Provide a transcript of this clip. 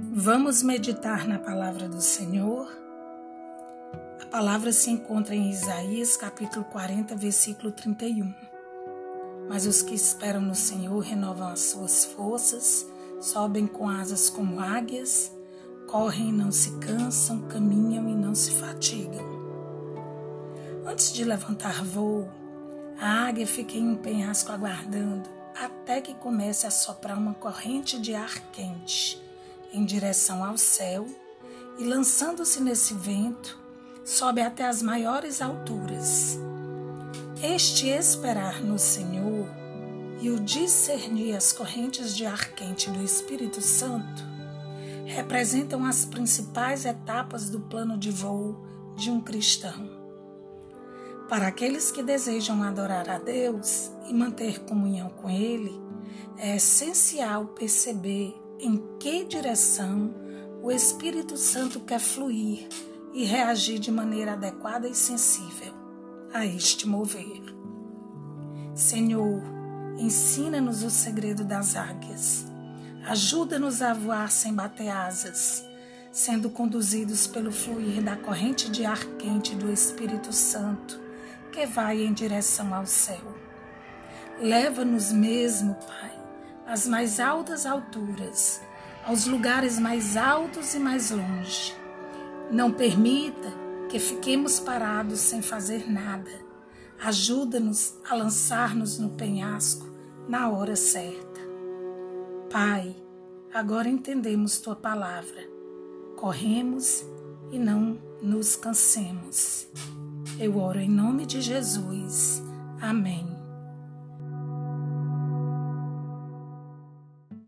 Vamos meditar na palavra do Senhor. A palavra se encontra em Isaías capítulo 40, versículo 31. Mas os que esperam no Senhor renovam as suas forças, sobem com asas como águias, correm e não se cansam, caminham e não se fatigam. Antes de levantar voo, a águia fica em um penhasco aguardando até que comece a soprar uma corrente de ar quente em direção ao céu e, lançando-se nesse vento, sobe até as maiores alturas. Este esperar no Senhor e o discernir as correntes de ar quente do Espírito Santo representam as principais etapas do plano de voo de um cristão. Para aqueles que desejam adorar a Deus e manter comunhão com Ele, é essencial perceber em que direção o Espírito Santo quer fluir e reagir de maneira adequada e sensível a este mover. Senhor, ensina-nos o segredo das águias. Ajuda-nos a voar sem bater asas, sendo conduzidos pelo fluir da corrente de ar quente do Espírito Santo que vai em direção ao céu. Leva-nos mesmo, Pai, às mais altas alturas, aos lugares mais altos e mais longe. Não permita que fiquemos parados sem fazer nada. Ajuda-nos a lançar-nos no penhasco na hora certa. Pai, agora entendemos tua palavra. Corremos e não nos cansemos. Eu oro em nome de Jesus. Amém.